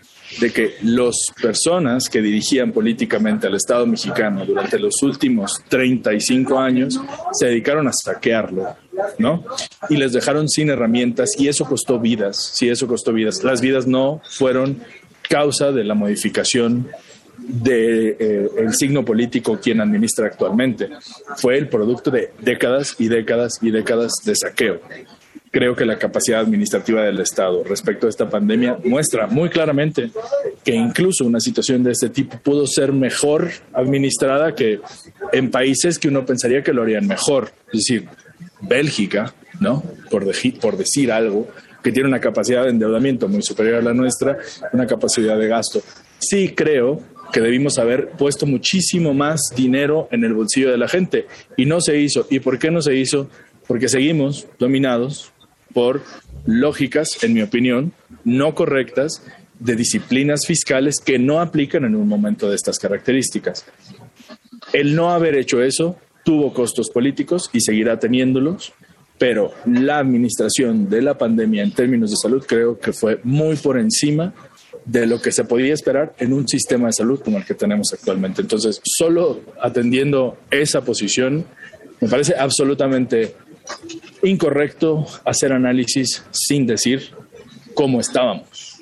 de que las personas que dirigían políticamente al Estado mexicano durante los últimos 35 años se dedicaron a saquearlo, ¿no? Y les dejaron sin herramientas y eso costó vidas, sí, eso costó vidas. Las vidas no fueron causa de la modificación del de, eh, signo político quien administra actualmente. Fue el producto de décadas y décadas y décadas de saqueo creo que la capacidad administrativa del Estado respecto a esta pandemia muestra muy claramente que incluso una situación de este tipo pudo ser mejor administrada que en países que uno pensaría que lo harían mejor. Es decir, Bélgica, ¿no? Por, por decir algo, que tiene una capacidad de endeudamiento muy superior a la nuestra, una capacidad de gasto. Sí creo que debimos haber puesto muchísimo más dinero en el bolsillo de la gente y no se hizo. ¿Y por qué no se hizo? Porque seguimos dominados por lógicas, en mi opinión, no correctas de disciplinas fiscales que no aplican en un momento de estas características. El no haber hecho eso tuvo costos políticos y seguirá teniéndolos, pero la administración de la pandemia en términos de salud creo que fue muy por encima de lo que se podía esperar en un sistema de salud como el que tenemos actualmente. Entonces, solo atendiendo esa posición, me parece absolutamente incorrecto hacer análisis sin decir cómo estábamos.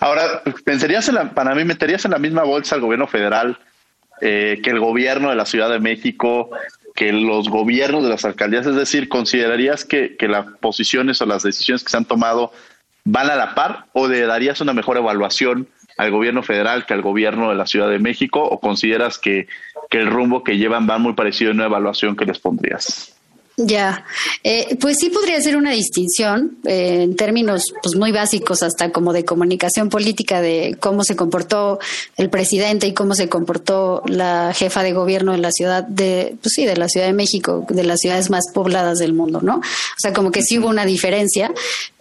Ahora, pensarías para mí, meterías en la misma bolsa al gobierno federal eh, que el gobierno de la Ciudad de México, que los gobiernos de las alcaldías, es decir, ¿considerarías que, que las posiciones o las decisiones que se han tomado van a la par o darías una mejor evaluación al gobierno federal que al gobierno de la Ciudad de México o consideras que, que el rumbo que llevan va muy parecido en una evaluación que les pondrías? Ya, eh, pues sí podría ser una distinción eh, en términos pues muy básicos, hasta como de comunicación política de cómo se comportó el presidente y cómo se comportó la jefa de gobierno de la ciudad de, pues sí, de la Ciudad de México, de las ciudades más pobladas del mundo, ¿no? O sea, como que sí hubo una diferencia,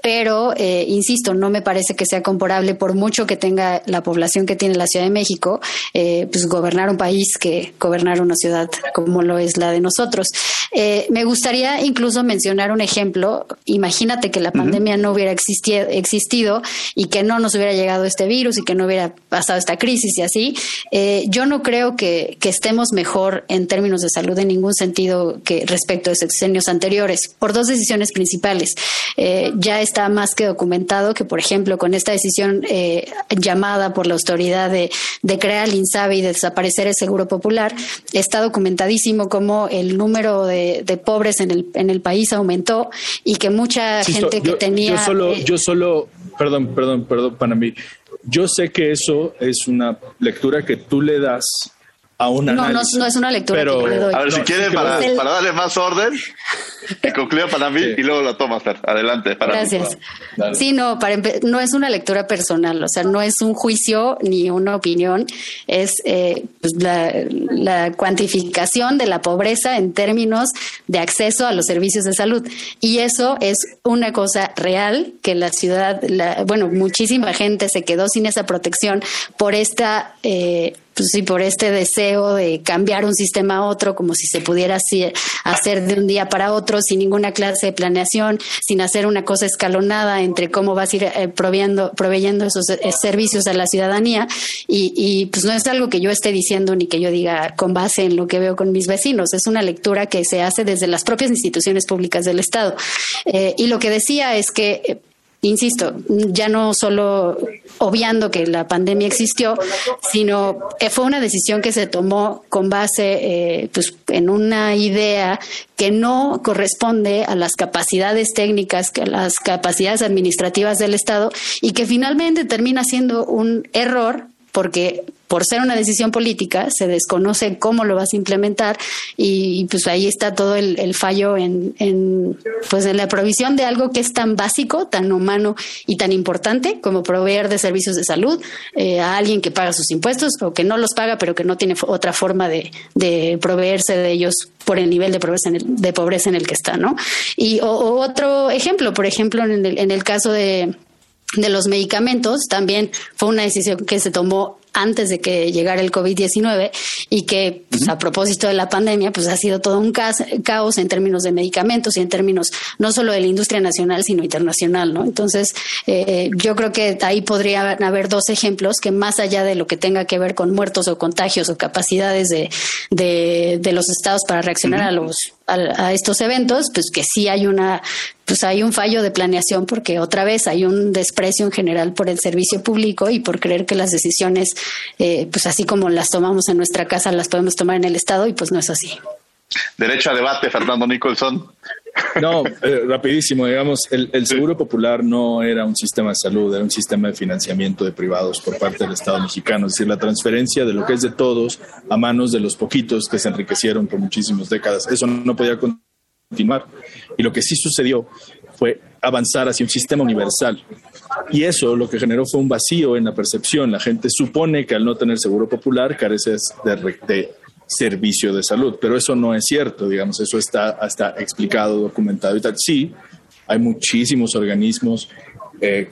pero eh, insisto, no me parece que sea comparable por mucho que tenga la población que tiene la Ciudad de México, eh, pues gobernar un país que gobernar una ciudad como lo es la de nosotros. Eh, me gustaría incluso mencionar un ejemplo. Imagínate que la pandemia no hubiera existido y que no nos hubiera llegado este virus y que no hubiera pasado esta crisis y así. yo no creo que, que, estemos mejor en términos de salud en ningún sentido que respecto a sexenios anteriores, por dos decisiones principales. ya está más que documentado que, por ejemplo, con esta decisión eh, llamada por la autoridad de, crear el INSABI y de desaparecer el Seguro Popular, está documentadísimo cómo el número de, pobres en el, en el país aumentó y que mucha gente que tenía... Yo solo, eh, yo solo, perdón, perdón, perdón, para mí. Yo sé que eso es una lectura que tú le das a una no, no, no, es una lectura pero, que doy. A ver, si quiere, para, para, darle más orden, que concluya para mí y luego la tomas, Adelante. Para Gracias. sí, no, para no es una lectura personal, o sea, no es un juicio ni una opinión, es eh, pues la, la, cuantificación de la pobreza en términos de acceso a los servicios de salud. Y eso es una cosa real que la ciudad, la, bueno, muchísima gente se quedó sin esa protección por esta eh, pues sí, por este deseo de cambiar un sistema a otro, como si se pudiera hacer de un día para otro, sin ninguna clase de planeación, sin hacer una cosa escalonada entre cómo vas a ir eh, proveyendo esos eh, servicios a la ciudadanía. Y, pues no es algo que yo esté diciendo ni que yo diga con base en lo que veo con mis vecinos, es una lectura que se hace desde las propias instituciones públicas del Estado. Eh, y lo que decía es que insisto, ya no solo obviando que la pandemia existió, sino fue una decisión que se tomó con base eh, pues, en una idea que no corresponde a las capacidades técnicas, a las capacidades administrativas del Estado y que finalmente termina siendo un error porque por ser una decisión política se desconoce cómo lo vas a implementar y, pues ahí está todo el, fallo en, pues en la provisión de algo que es tan básico, tan humano y tan importante como proveer de servicios de salud eh, a alguien que paga sus impuestos o que no los paga pero que no tiene otra forma de, proveerse de ellos por el nivel de pobreza en el, de pobreza en el que está, ¿no? Y otro ejemplo, por ejemplo, en el, en el caso de de los medicamentos también fue una decisión que se tomó antes de que llegara el COVID-19 y que pues, a propósito de la pandemia pues ha sido todo un caos en términos de medicamentos y en términos no solo de la industria nacional sino internacional, ¿no? Entonces eh, yo creo que ahí podría haber dos ejemplos que más allá de lo que tenga que ver con muertos o contagios o capacidades de, de, los estados para reaccionar a los a, estos eventos, pues que sí hay una pues hay un fallo de planeación porque otra vez hay un desprecio en general por el servicio público y por creer que las decisiones eh, pues así como las tomamos en nuestra casa, las podemos tomar en el Estado y pues no es así. Derecho a debate, Fernando Nicholson. No, eh, rapidísimo, digamos, el, el, Seguro Popular no era un sistema de salud, era un sistema de financiamiento de privados por parte del Estado mexicano, es decir, la transferencia de lo que es de todos a manos de los poquitos que se enriquecieron por muchísimas décadas. Eso no podía continuar. Y lo que sí sucedió fue avanzar hacia un sistema universal. Y eso lo que generó fue un vacío en la percepción. La gente supone que al no tener seguro popular careces de, de servicio de salud, pero eso no es cierto, digamos, eso está hasta explicado, documentado y tal. Sí, hay muchísimos organismos, eh.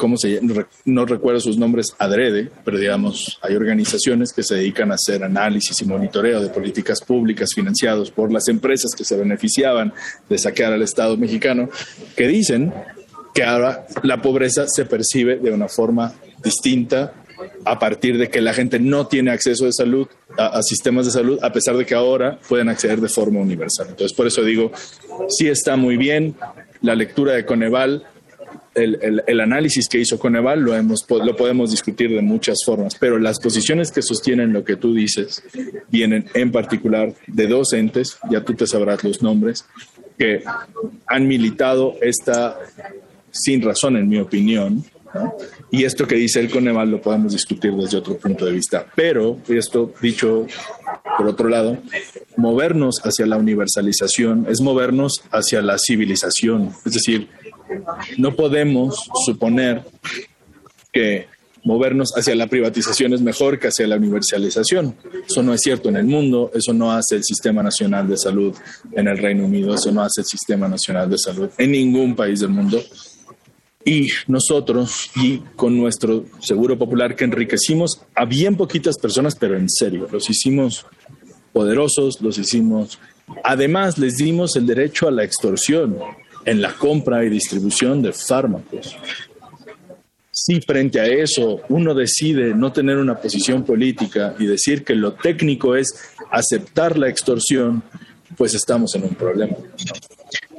No recuerdo sus nombres adrede, pero digamos, hay organizaciones que se dedican a hacer análisis y monitoreo de políticas públicas financiados por las empresas que se beneficiaban de saquear al Estado mexicano, que dicen que ahora la pobreza se percibe de una forma distinta a partir de que la gente no tiene acceso de salud a, sistemas de salud, a pesar de que ahora pueden acceder de forma universal. Entonces, por eso digo, sí está muy bien la lectura de Coneval, el, análisis que hizo Coneval lo, hemos, lo podemos discutir de muchas formas, pero las posiciones que sostienen lo que tú dices vienen en particular de dos entes, ya tú te sabrás los nombres, que han militado esta, sin razón en mi opinión, y esto que dice el Coneval lo podemos discutir desde otro punto de vista. Pero, esto dicho por otro lado, movernos hacia la universalización es movernos hacia la civilización. Es decir, no podemos suponer que movernos hacia la privatización es mejor que hacia la universalización. Eso no es cierto en el mundo, eso no hace el Sistema Nacional de Salud en el Reino Unido, eso no hace el Sistema Nacional de Salud en ningún país del mundo. Y nosotros, y con nuestro seguro popular que enriquecimos a bien poquitas personas, pero en serio, los hicimos poderosos, los hicimos... Además, les dimos el derecho a la extorsión en la compra y distribución de fármacos. Si frente a eso uno decide no tener una posición política y decir que lo técnico es aceptar la extorsión, pues estamos en un problema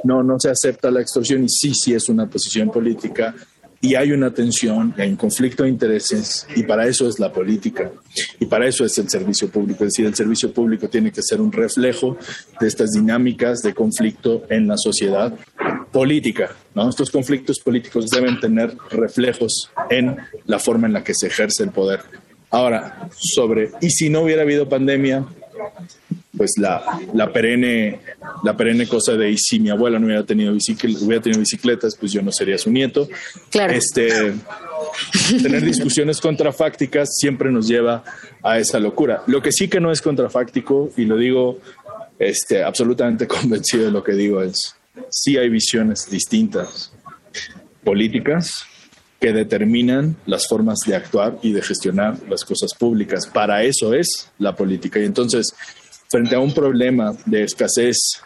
no, no se acepta la extorsión y sí, sí es una posición política y hay una tensión, hay un conflicto de intereses y para eso es la política y para eso es el servicio público. Es decir, el servicio público tiene que ser un reflejo de estas dinámicas de conflicto en la sociedad política. ¿no? Estos conflictos políticos deben tener reflejos en la forma en la que se ejerce el poder. Ahora, sobre, ¿y si no hubiera habido pandemia? Pues la, la, perenne, la perenne cosa de y si mi abuela no hubiera tenido, hubiera tenido bicicletas, pues yo no sería su nieto. Claro. Este, tener discusiones contrafácticas siempre nos lleva a esa locura. Lo que sí que no es contrafáctico, y lo digo este, absolutamente convencido de lo que digo, es sí hay visiones distintas políticas que determinan las formas de actuar y de gestionar las cosas públicas. Para eso es la política. Y entonces, frente a un problema de escasez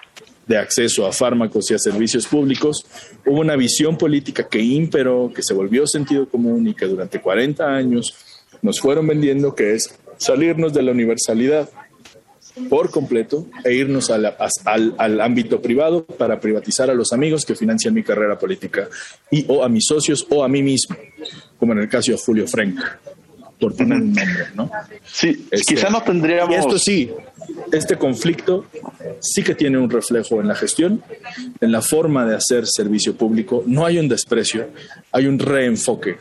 de acceso a fármacos y a servicios públicos, hubo una visión política que imperó, que se volvió sentido común y que durante 40 años nos fueron vendiendo, que es salirnos de la universalidad. por completo e irnos al, ámbito privado para privatizar a los amigos que financian mi carrera política y o a mis socios o a mí mismo, como en el caso de Julio Frank, por tener un nombre, ¿no? Sí, este, quizá no tendríamos... Y esto sí, este conflicto sí que tiene un reflejo en la gestión, en la forma de hacer servicio público. No hay un desprecio, hay un reenfoque.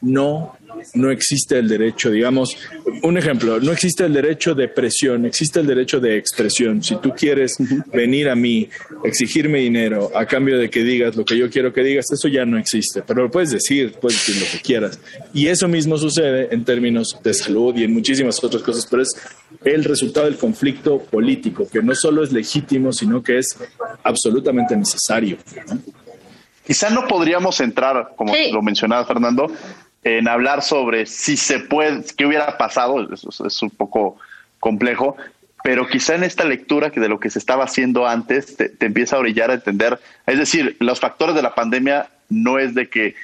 No no existe el derecho, digamos, un ejemplo, no existe el derecho de presión, existe el derecho de expresión. Si tú quieres venir a mí, exigirme dinero a cambio de que digas lo que yo quiero que digas, eso ya no existe, pero lo puedes decir, puedes decir lo que quieras. Y eso mismo sucede en términos de salud y en muchísimas otras cosas, pero es el resultado del conflicto político, que no solo es legítimo, sino que es absolutamente necesario. Quizá no podríamos entrar, como lo mencionaba Fernando, en hablar sobre si se puede, qué hubiera pasado, eso es un poco complejo, pero quizá en esta lectura que de lo que se estaba haciendo antes te, empieza a brillar a entender, es decir, los factores de la pandemia no es de que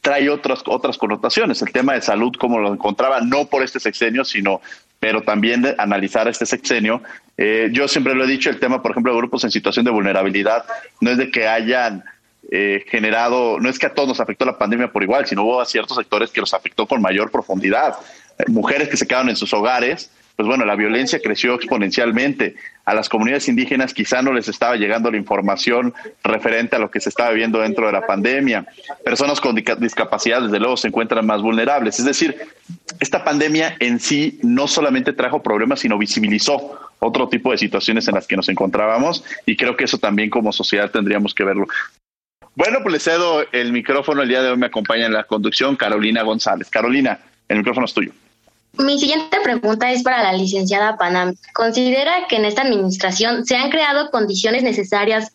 trae otras, otras connotaciones, el tema de salud como lo encontraba, no por este sexenio, sino, pero también de analizar este sexenio. Eh, yo siempre lo he dicho, el tema, por ejemplo, de grupos en situación de vulnerabilidad, no es de que hayan eh, generado, no es que a todos nos afectó la pandemia por igual, sino hubo a ciertos sectores que los afectó con mayor profundidad. Eh, mujeres que se quedaron en sus hogares, pues bueno, la violencia creció exponencialmente. A las comunidades indígenas quizá no les estaba llegando la información referente a lo que se estaba viendo dentro de la pandemia. Personas con discapacidad, desde luego, se encuentran más vulnerables. Es decir, esta pandemia en sí no solamente trajo problemas, sino visibilizó otro tipo de situaciones en las que nos encontrábamos y creo que eso también como sociedad tendríamos que verlo. Bueno, pues le cedo el micrófono. El día de hoy me acompaña en la conducción Carolina González. Carolina, el micrófono es tuyo. Mi siguiente pregunta es para la licenciada Panam. ¿Considera que en esta administración se han creado condiciones necesarias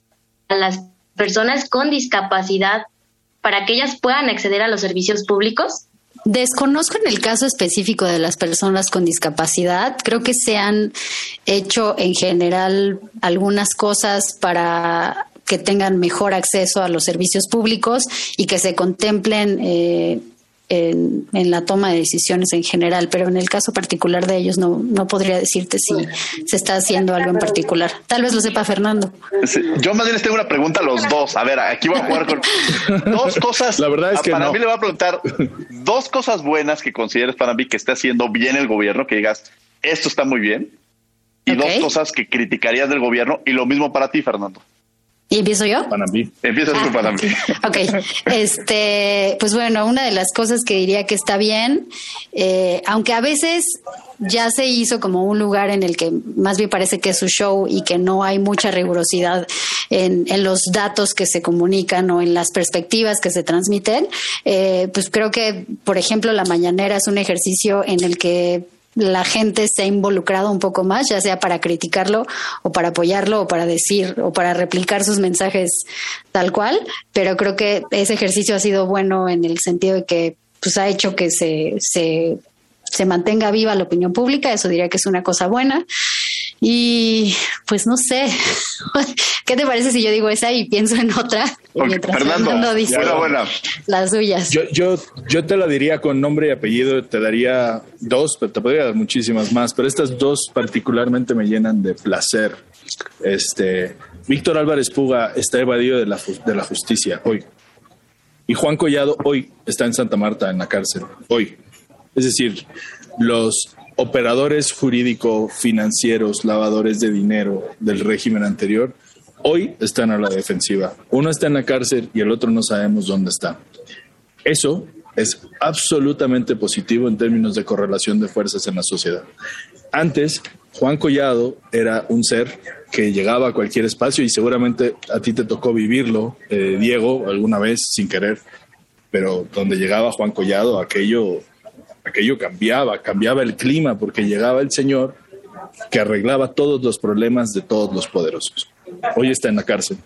a las personas con discapacidad para que ellas puedan acceder a los servicios públicos? Desconozco en el caso específico de las personas con discapacidad. Creo que se han hecho en general algunas cosas para que tengan mejor acceso a los servicios públicos y que se contemplen eh, en, la toma de decisiones en general, pero en el caso particular de ellos no, no podría decirte si se está haciendo algo en particular. Tal vez lo sepa Fernando. yo más bien les tengo una pregunta a los dos. A ver, aquí voy a jugar con dos cosas. La verdad es que para mí le voy a preguntar dos cosas buenas que consideres para mí que esté haciendo bien el gobierno, que digas, esto está muy bien, y dos cosas que criticarías del gobierno, y lo mismo para ti, Fernando. ¿Y empiezo yo? Panambi. Empieza tú, Panambi. ok. Este, pues bueno, una de las cosas que diría que está bien, eh, aunque a veces ya se hizo como un lugar en el que más bien parece que es su show y que no hay mucha rigurosidad en, los datos que se comunican o en las perspectivas que se transmiten, eh, pues creo que, por ejemplo, la mañanera es un ejercicio en el que la gente se ha involucrado un poco más, ya sea para criticarlo o para apoyarlo o para decir o para replicar sus mensajes tal cual, pero creo que ese ejercicio ha sido bueno en el sentido de que pues ha hecho que se, se, se mantenga viva la opinión pública, eso diría que es una cosa buena. Y pues no sé, ¿qué te parece si yo digo esa y pienso en otra? mientras Fernando, dice las suyas. Yo, yo, yo te la diría con nombre y apellido, te daría dos, pero te podría dar muchísimas más, pero estas dos particularmente me llenan de placer. Este, Víctor Álvarez Puga está evadido de la, de la justicia hoy. Y Juan Collado hoy está en Santa Marta, en la cárcel, hoy. Es decir, los operadores jurídico-financieros, lavadores de dinero del régimen anterior, hoy están a la defensiva. Uno está en la cárcel y el otro no sabemos dónde está. Eso es absolutamente positivo en términos de correlación de fuerzas en la sociedad. Antes, Juan Collado era un ser que llegaba a cualquier espacio y seguramente a ti te tocó vivirlo, eh, Diego, alguna vez sin querer, pero donde llegaba Juan Collado, aquello aquello cambiaba, cambiaba el clima porque llegaba el Señor que arreglaba todos los problemas de todos los poderosos. Hoy está en la cárcel.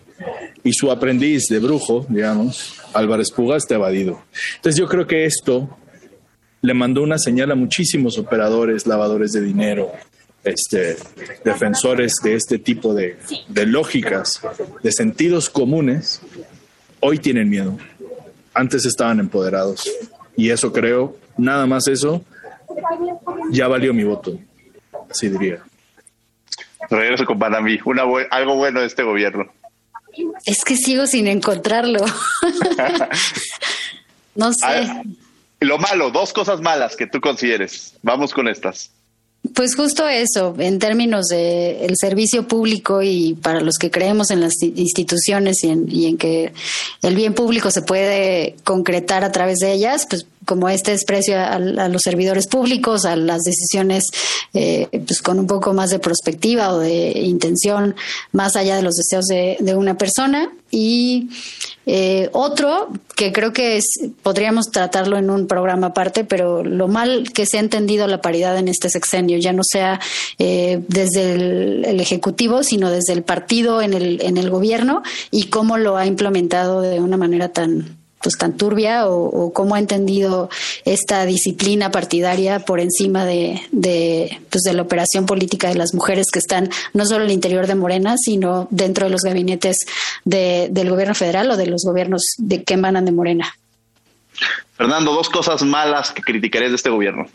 Y su aprendiz de brujo, digamos, Álvarez Puga, está evadido. Entonces yo creo que esto le mandó una señal a muchísimos operadores, lavadores de dinero, este, defensores de este tipo de, de lógicas, de sentidos comunes, hoy tienen miedo. Antes estaban empoderados. Y eso creo nada más eso, ya valió mi voto, así diría. Regreso con Panamí. Una algo bueno de este gobierno. Es que sigo sin encontrarlo. no sé. lo malo, dos cosas malas que tú consideres. Vamos con estas. Pues justo eso, en términos de el servicio público y para los que creemos en las instituciones y en, y en que el bien público se puede concretar a través de ellas, pues como este desprecio a, los servidores públicos, a las decisiones eh, pues con un poco más de perspectiva o de intención más allá de los deseos de, una persona. Y eh, otro que creo que es, podríamos tratarlo en un programa aparte, pero lo mal que se ha entendido la paridad en este sexenio, ya no sea eh, desde el, el, Ejecutivo, sino desde el partido en el, en el gobierno y cómo lo ha implementado de una manera tan pues tan turbia o, cómo ha entendido esta disciplina partidaria por encima de, de, pues de la operación política de las mujeres que están no solo en el interior de Morena, sino dentro de los gabinetes de, del gobierno federal o de los gobiernos de que emanan de Morena. Fernando, dos cosas malas que criticarías de este gobierno.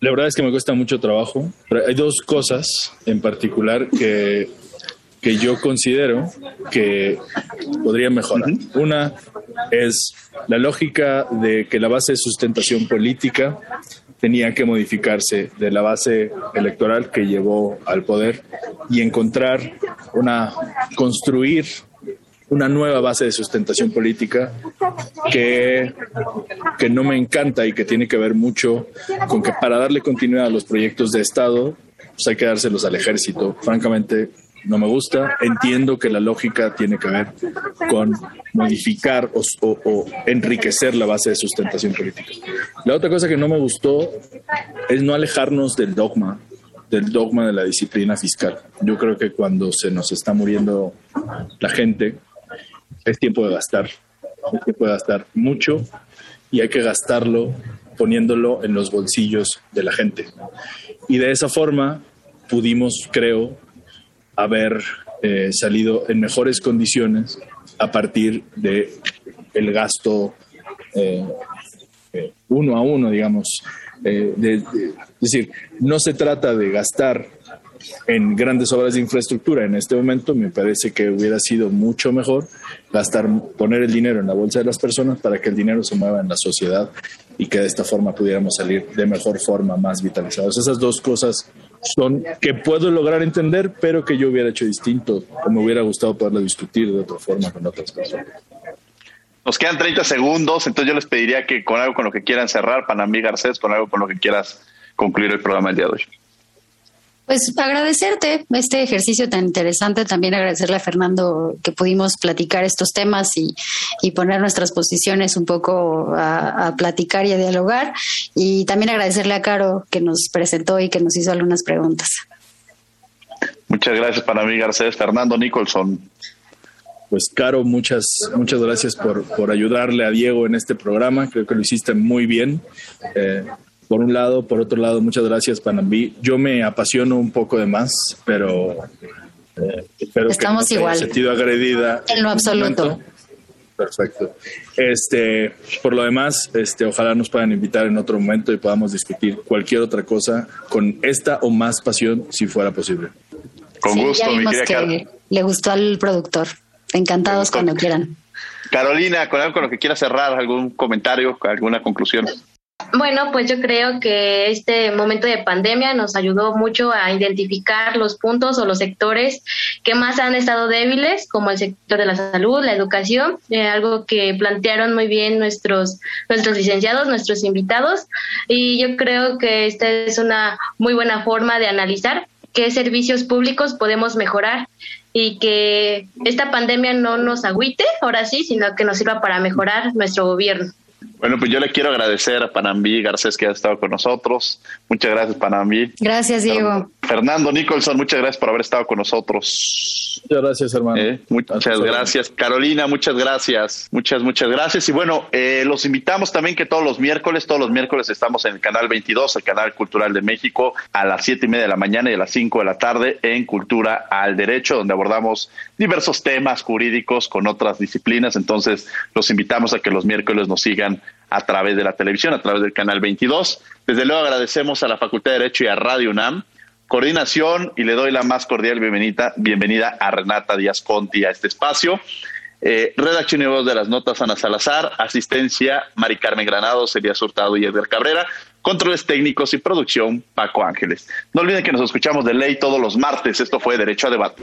La verdad es que me cuesta mucho trabajo, pero hay dos cosas en particular que que yo considero que podría mejorar. Una es la lógica de que la base de sustentación política tenía que modificarse de la base electoral que llevó al poder y encontrar una, construir una nueva base de sustentación política que, que no me encanta y que tiene que ver mucho con que para darle continuidad a los proyectos de Estado, pues hay que dárselos al ejército. Francamente, no me gusta. Entiendo que la lógica tiene que ver con modificar o, enriquecer la base de sustentación política. La otra cosa que no me gustó es no alejarnos del dogma, del dogma de la disciplina fiscal. Yo creo que cuando se nos está muriendo la gente, es tiempo de gastar. Es tiempo de gastar mucho y hay que gastarlo poniéndolo en los bolsillos de la gente. Y de esa forma pudimos, creo, haber eh, salido en mejores condiciones a partir de el gasto eh, eh, uno a uno, digamos. es decir, no se trata de gastar en grandes obras de infraestructura en este momento, me parece que hubiera sido mucho mejor gastar, poner el dinero en la bolsa de las personas para que el dinero se mueva en la sociedad y que de esta forma pudiéramos salir de mejor forma, más vitalizados. Esas dos cosas son que puedo lograr entender, pero que yo hubiera hecho distinto o me hubiera gustado poderlo discutir de otra forma con otras personas. Nos quedan 30 segundos, entonces yo les pediría que con algo con lo que quieran cerrar, Panamí Garcés, con algo con lo que quieras concluir el programa del día de hoy. Pues agradecerte este ejercicio tan interesante, también agradecerle a Fernando que pudimos platicar estos temas y, poner nuestras posiciones un poco a, platicar y a dialogar. Y también agradecerle a Caro que nos presentó y que nos hizo algunas preguntas. Muchas gracias para mí, Garcés. Fernando Nicholson. Pues Caro, muchas, muchas gracias por, por ayudarle a Diego en este programa. Creo que lo hiciste muy bien. Eh, por un lado. Por otro lado, muchas gracias, Panambi. Yo me apasiono un poco de más, pero eh, espero Estamos que no igual. sentido agredida. En lo absoluto. Perfecto. Este, por lo demás, este, ojalá nos puedan invitar en otro momento y podamos discutir cualquier otra cosa con esta o más pasión, si fuera posible. Con gusto, mi que Le gustó al productor. Encantados cuando quieran. Carolina, con algo con lo que quiera cerrar, algún comentario, alguna conclusión. Bueno, pues yo creo que este momento de pandemia nos ayudó mucho a identificar los puntos o los sectores que más han estado débiles, como el sector de la salud, la educación, eh, algo que plantearon muy bien nuestros, nuestros licenciados, nuestros invitados, y yo creo que esta es una muy buena forma de analizar qué servicios públicos podemos mejorar y que esta pandemia no nos agüite, ahora sí, sino que nos sirva para mejorar nuestro gobierno. Bueno, pues yo le quiero agradecer a Panambi Garcés que ha estado con nosotros. Muchas gracias, Panambi. Gracias, Diego. Fernando Nicholson, muchas gracias por haber estado con nosotros. Muchas gracias, hermano. Eh, muchas gracias. Carolina, muchas gracias. Muchas, muchas gracias. Y bueno, eh, los invitamos también que todos los miércoles, todos los miércoles estamos en el canal 22, el canal cultural de México, a las siete y media de la mañana y a las 5 de la tarde en Cultura al Derecho, donde abordamos diversos temas jurídicos con otras disciplinas. Entonces, los invitamos a que los miércoles nos sigan a través de la televisión, a través del canal 22. Desde luego agradecemos a la Facultad de Derecho y a Radio UNAM coordinación y le doy la más cordial bienvenida, bienvenida a Renata Díaz Conti a este espacio. Eh, redacción y voz de las notas Ana Salazar, asistencia Mari Carmen Granados, Elías Hurtado y Edgar Cabrera, controles técnicos y producción Paco Ángeles. No olviden que nos escuchamos de ley todos los martes. Esto fue Derecho a Debate.